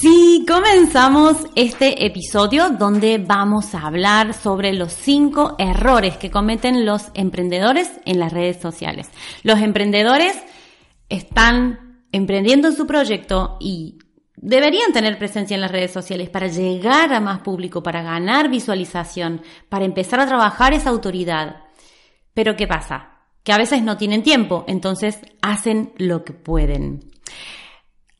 Sí, comenzamos este episodio donde vamos a hablar sobre los cinco errores que cometen los emprendedores en las redes sociales. Los emprendedores están emprendiendo su proyecto y deberían tener presencia en las redes sociales para llegar a más público, para ganar visualización, para empezar a trabajar esa autoridad. Pero ¿qué pasa? Que a veces no tienen tiempo, entonces hacen lo que pueden.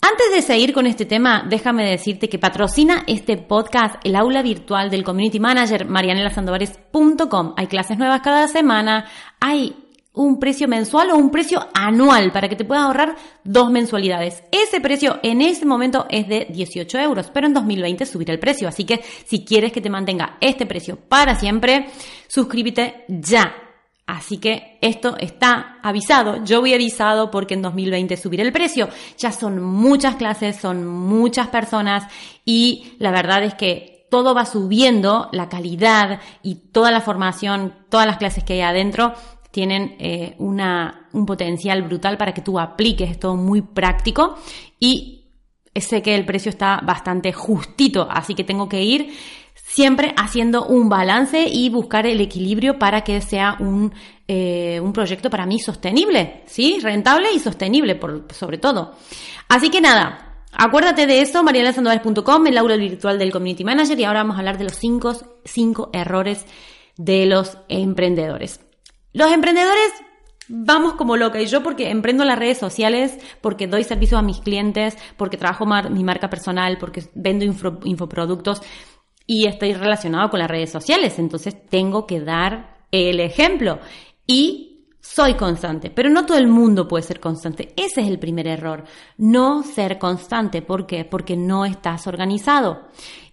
Antes de seguir con este tema, déjame decirte que patrocina este podcast el aula virtual del Community Manager marianelasandovares.com. Hay clases nuevas cada semana, hay un precio mensual o un precio anual para que te puedas ahorrar dos mensualidades. Ese precio en ese momento es de 18 euros, pero en 2020 subirá el precio. Así que si quieres que te mantenga este precio para siempre, suscríbete ya Así que esto está avisado. Yo voy avisado porque en 2020 subiré el precio. Ya son muchas clases, son muchas personas y la verdad es que todo va subiendo, la calidad y toda la formación, todas las clases que hay adentro tienen eh, una, un potencial brutal para que tú apliques, es todo muy práctico y sé que el precio está bastante justito, así que tengo que ir siempre haciendo un balance y buscar el equilibrio para que sea un, eh, un proyecto para mí sostenible, ¿sí? Rentable y sostenible, por, sobre todo. Así que nada, acuérdate de eso, marianelasandovares.com, el aula virtual del Community Manager, y ahora vamos a hablar de los cinco, cinco errores de los emprendedores. Los emprendedores vamos como loca. Y yo porque emprendo las redes sociales, porque doy servicios a mis clientes, porque trabajo mi marca personal, porque vendo infoproductos y estoy relacionado con las redes sociales, entonces tengo que dar el ejemplo y soy constante, pero no todo el mundo puede ser constante. Ese es el primer error, no ser constante. ¿Por qué? Porque no estás organizado.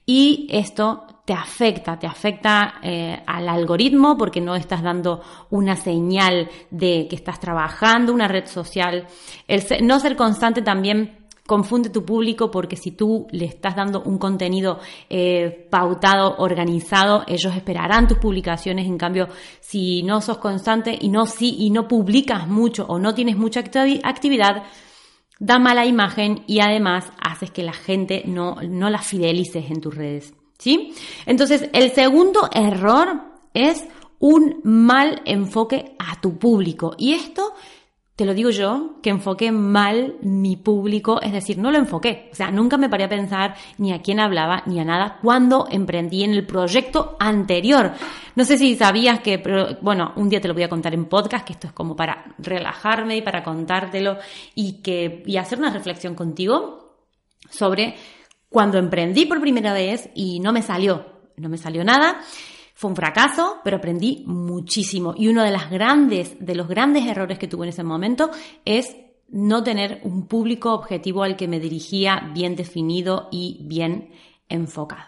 Y esto te afecta, te afecta eh, al algoritmo porque no estás dando una señal de que estás trabajando una red social. El no ser constante también confunde tu público porque si tú le estás dando un contenido eh, pautado, organizado, ellos esperarán tus publicaciones. En cambio, si no sos constante y no, si, y no publicas mucho o no tienes mucha actividad, da mala imagen y además haces que la gente no, no la fidelices en tus redes. ¿Sí? Entonces, el segundo error es un mal enfoque a tu público. Y esto te lo digo yo, que enfoqué mal mi público, es decir, no lo enfoqué. O sea, nunca me paré a pensar ni a quién hablaba ni a nada cuando emprendí en el proyecto anterior. No sé si sabías que, pero, bueno, un día te lo voy a contar en podcast, que esto es como para relajarme y para contártelo y, que, y hacer una reflexión contigo sobre cuando emprendí por primera vez y no me salió, no me salió nada. Fue un fracaso, pero aprendí muchísimo. Y uno de, grandes, de los grandes errores que tuve en ese momento es no tener un público objetivo al que me dirigía bien definido y bien enfocado.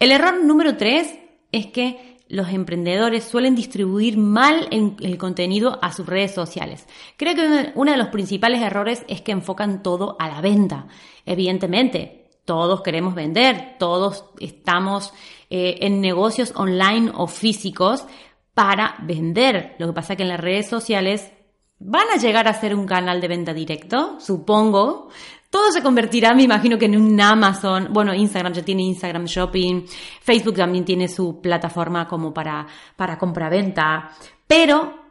El error número tres es que los emprendedores suelen distribuir mal el contenido a sus redes sociales. Creo que uno de los principales errores es que enfocan todo a la venta. Evidentemente, todos queremos vender, todos estamos eh, en negocios online o físicos para vender. Lo que pasa es que en las redes sociales van a llegar a ser un canal de venta directo, supongo. Todo se convertirá, me imagino que en un Amazon. Bueno, Instagram ya tiene Instagram Shopping. Facebook también tiene su plataforma como para, para compra-venta. Pero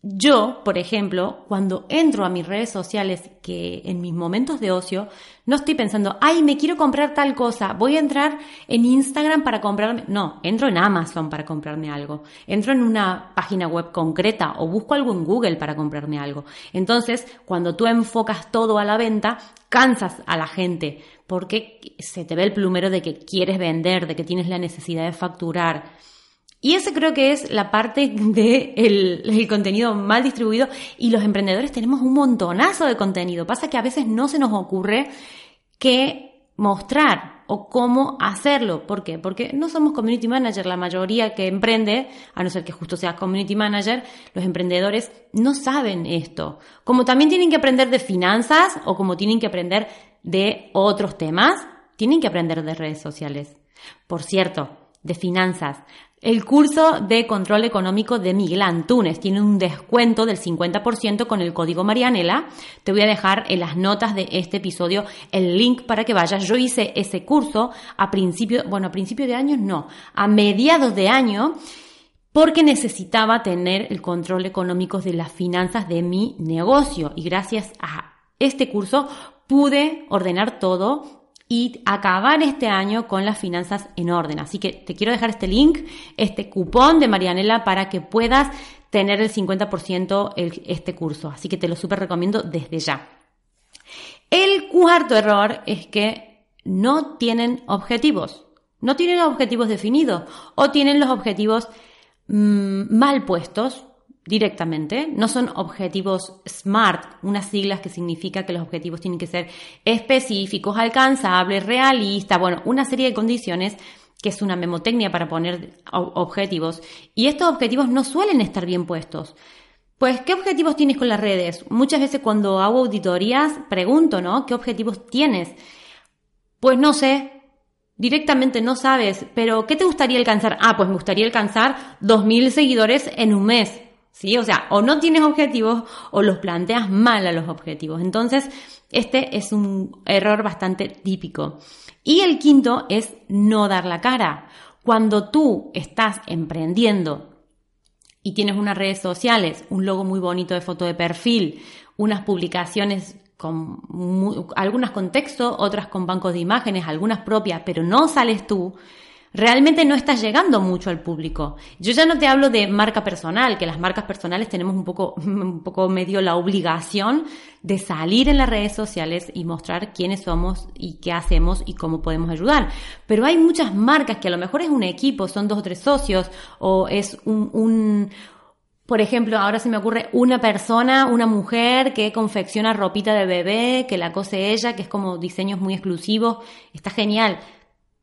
yo, por ejemplo, cuando entro a mis redes sociales, que en mis momentos de ocio, no estoy pensando, ay, me quiero comprar tal cosa, voy a entrar en Instagram para comprarme. No, entro en Amazon para comprarme algo. Entro en una página web concreta o busco algo en Google para comprarme algo. Entonces, cuando tú enfocas todo a la venta, cansas a la gente porque se te ve el plumero de que quieres vender, de que tienes la necesidad de facturar. Y ese creo que es la parte del el contenido mal distribuido y los emprendedores tenemos un montonazo de contenido. Pasa que a veces no se nos ocurre qué mostrar o cómo hacerlo. ¿Por qué? Porque no somos community manager. La mayoría que emprende, a no ser que justo seas community manager, los emprendedores no saben esto. Como también tienen que aprender de finanzas o como tienen que aprender de otros temas, tienen que aprender de redes sociales. Por cierto, de finanzas. El curso de control económico de Miguel Antunes tiene un descuento del 50% con el código Marianela. Te voy a dejar en las notas de este episodio el link para que vayas. Yo hice ese curso a principio, bueno, a principio de año no, a mediados de año porque necesitaba tener el control económico de las finanzas de mi negocio y gracias a este curso pude ordenar todo y acabar este año con las finanzas en orden. Así que te quiero dejar este link, este cupón de Marianela para que puedas tener el 50% este curso. Así que te lo súper recomiendo desde ya. El cuarto error es que no tienen objetivos. No tienen objetivos definidos o tienen los objetivos mm, mal puestos directamente. No son objetivos SMART, unas siglas que significa que los objetivos tienen que ser específicos, alcanzables, realistas, bueno, una serie de condiciones que es una memotecnia para poner objetivos. Y estos objetivos no suelen estar bien puestos. Pues, ¿qué objetivos tienes con las redes? Muchas veces cuando hago auditorías pregunto, ¿no? ¿Qué objetivos tienes? Pues no sé, directamente no sabes, pero ¿qué te gustaría alcanzar? Ah, pues me gustaría alcanzar 2.000 seguidores en un mes. ¿Sí? O sea, o no tienes objetivos o los planteas mal a los objetivos. Entonces, este es un error bastante típico. Y el quinto es no dar la cara. Cuando tú estás emprendiendo y tienes unas redes sociales, un logo muy bonito de foto de perfil, unas publicaciones con algunas con texto, otras con bancos de imágenes, algunas propias, pero no sales tú, realmente no estás llegando mucho al público. Yo ya no te hablo de marca personal, que las marcas personales tenemos un poco, un poco medio la obligación de salir en las redes sociales y mostrar quiénes somos y qué hacemos y cómo podemos ayudar. Pero hay muchas marcas que a lo mejor es un equipo, son dos o tres socios o es un, un por ejemplo, ahora se me ocurre una persona, una mujer que confecciona ropita de bebé, que la cose ella, que es como diseños muy exclusivos. Está genial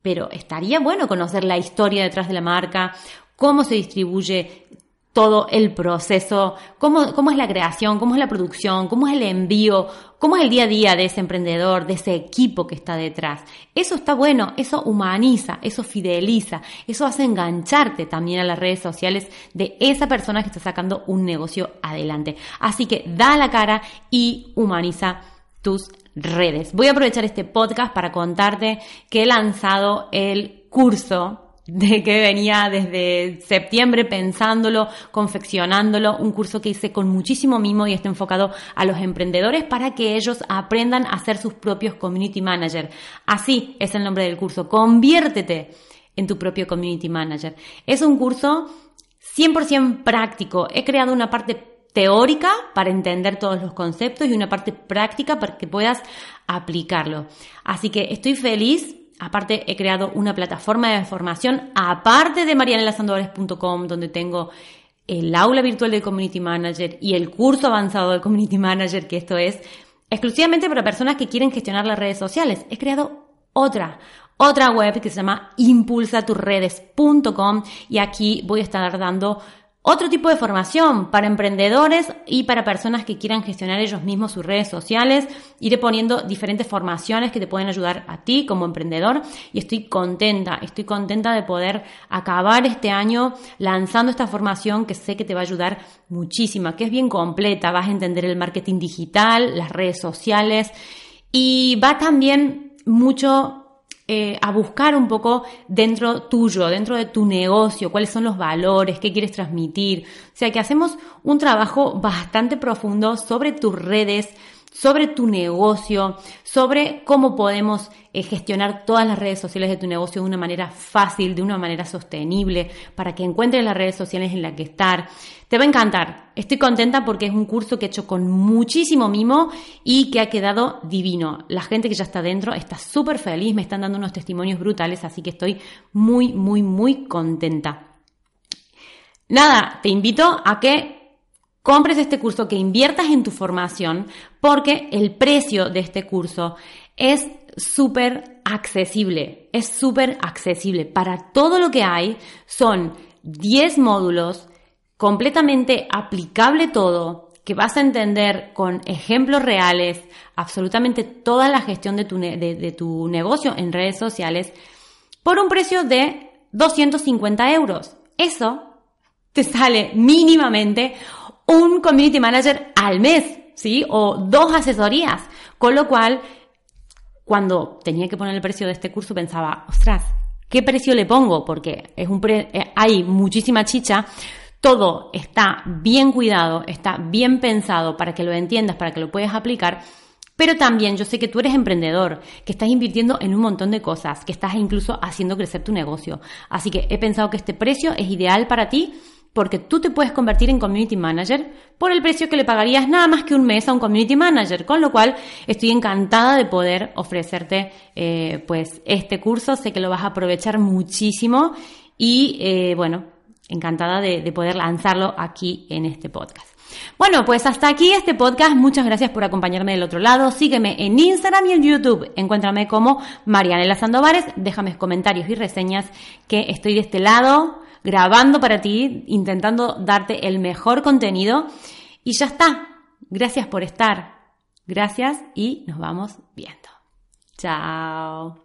pero estaría bueno conocer la historia detrás de la marca, cómo se distribuye todo el proceso, cómo, cómo, es la creación, cómo es la producción, cómo es el envío, cómo es el día a día de ese emprendedor, de ese equipo que está detrás. Eso está bueno, eso humaniza, eso fideliza, eso hace engancharte también a las redes sociales de esa persona que está sacando un negocio adelante. Así que da la cara y humaniza tus redes. Voy a aprovechar este podcast para contarte que he lanzado el curso de que venía desde septiembre pensándolo, confeccionándolo, un curso que hice con muchísimo mimo y está enfocado a los emprendedores para que ellos aprendan a ser sus propios community manager. Así es el nombre del curso. Conviértete en tu propio community manager. Es un curso 100% práctico. He creado una parte teórica para entender todos los conceptos y una parte práctica para que puedas aplicarlo. Así que estoy feliz. Aparte he creado una plataforma de formación aparte de marianelasandores.com donde tengo el aula virtual de Community Manager y el curso avanzado de Community Manager, que esto es exclusivamente para personas que quieren gestionar las redes sociales. He creado otra, otra web que se llama impulsaturredes.com y aquí voy a estar dando otro tipo de formación para emprendedores y para personas que quieran gestionar ellos mismos sus redes sociales. Iré poniendo diferentes formaciones que te pueden ayudar a ti como emprendedor y estoy contenta, estoy contenta de poder acabar este año lanzando esta formación que sé que te va a ayudar muchísima, que es bien completa, vas a entender el marketing digital, las redes sociales y va también mucho eh, a buscar un poco dentro tuyo, dentro de tu negocio, cuáles son los valores, qué quieres transmitir. O sea que hacemos un trabajo bastante profundo sobre tus redes, sobre tu negocio, sobre cómo podemos eh, gestionar todas las redes sociales de tu negocio de una manera fácil, de una manera sostenible, para que encuentres las redes sociales en las que estar. Te va a encantar. Estoy contenta porque es un curso que he hecho con muchísimo mimo y que ha quedado divino. La gente que ya está dentro está súper feliz, me están dando unos testimonios brutales, así que estoy muy, muy, muy contenta. Nada, te invito a que compres este curso, que inviertas en tu formación, porque el precio de este curso es súper accesible, es súper accesible. Para todo lo que hay, son 10 módulos, completamente aplicable todo, que vas a entender con ejemplos reales absolutamente toda la gestión de tu, de tu negocio en redes sociales, por un precio de 250 euros. Eso te sale mínimamente un community manager al mes, ¿sí? O dos asesorías. Con lo cual, cuando tenía que poner el precio de este curso, pensaba, ostras, ¿qué precio le pongo? Porque es un eh, hay muchísima chicha. Todo está bien cuidado, está bien pensado para que lo entiendas, para que lo puedas aplicar. Pero también yo sé que tú eres emprendedor, que estás invirtiendo en un montón de cosas, que estás incluso haciendo crecer tu negocio. Así que he pensado que este precio es ideal para ti porque tú te puedes convertir en community manager por el precio que le pagarías nada más que un mes a un community manager, con lo cual estoy encantada de poder ofrecerte eh, pues este curso, sé que lo vas a aprovechar muchísimo y eh, bueno, encantada de, de poder lanzarlo aquí en este podcast. Bueno, pues hasta aquí este podcast. Muchas gracias por acompañarme del otro lado. Sígueme en Instagram y en YouTube. Encuéntrame como Marianela Sandovares. Déjame comentarios y reseñas que estoy de este lado grabando para ti, intentando darte el mejor contenido. Y ya está. Gracias por estar. Gracias y nos vamos viendo. Chao.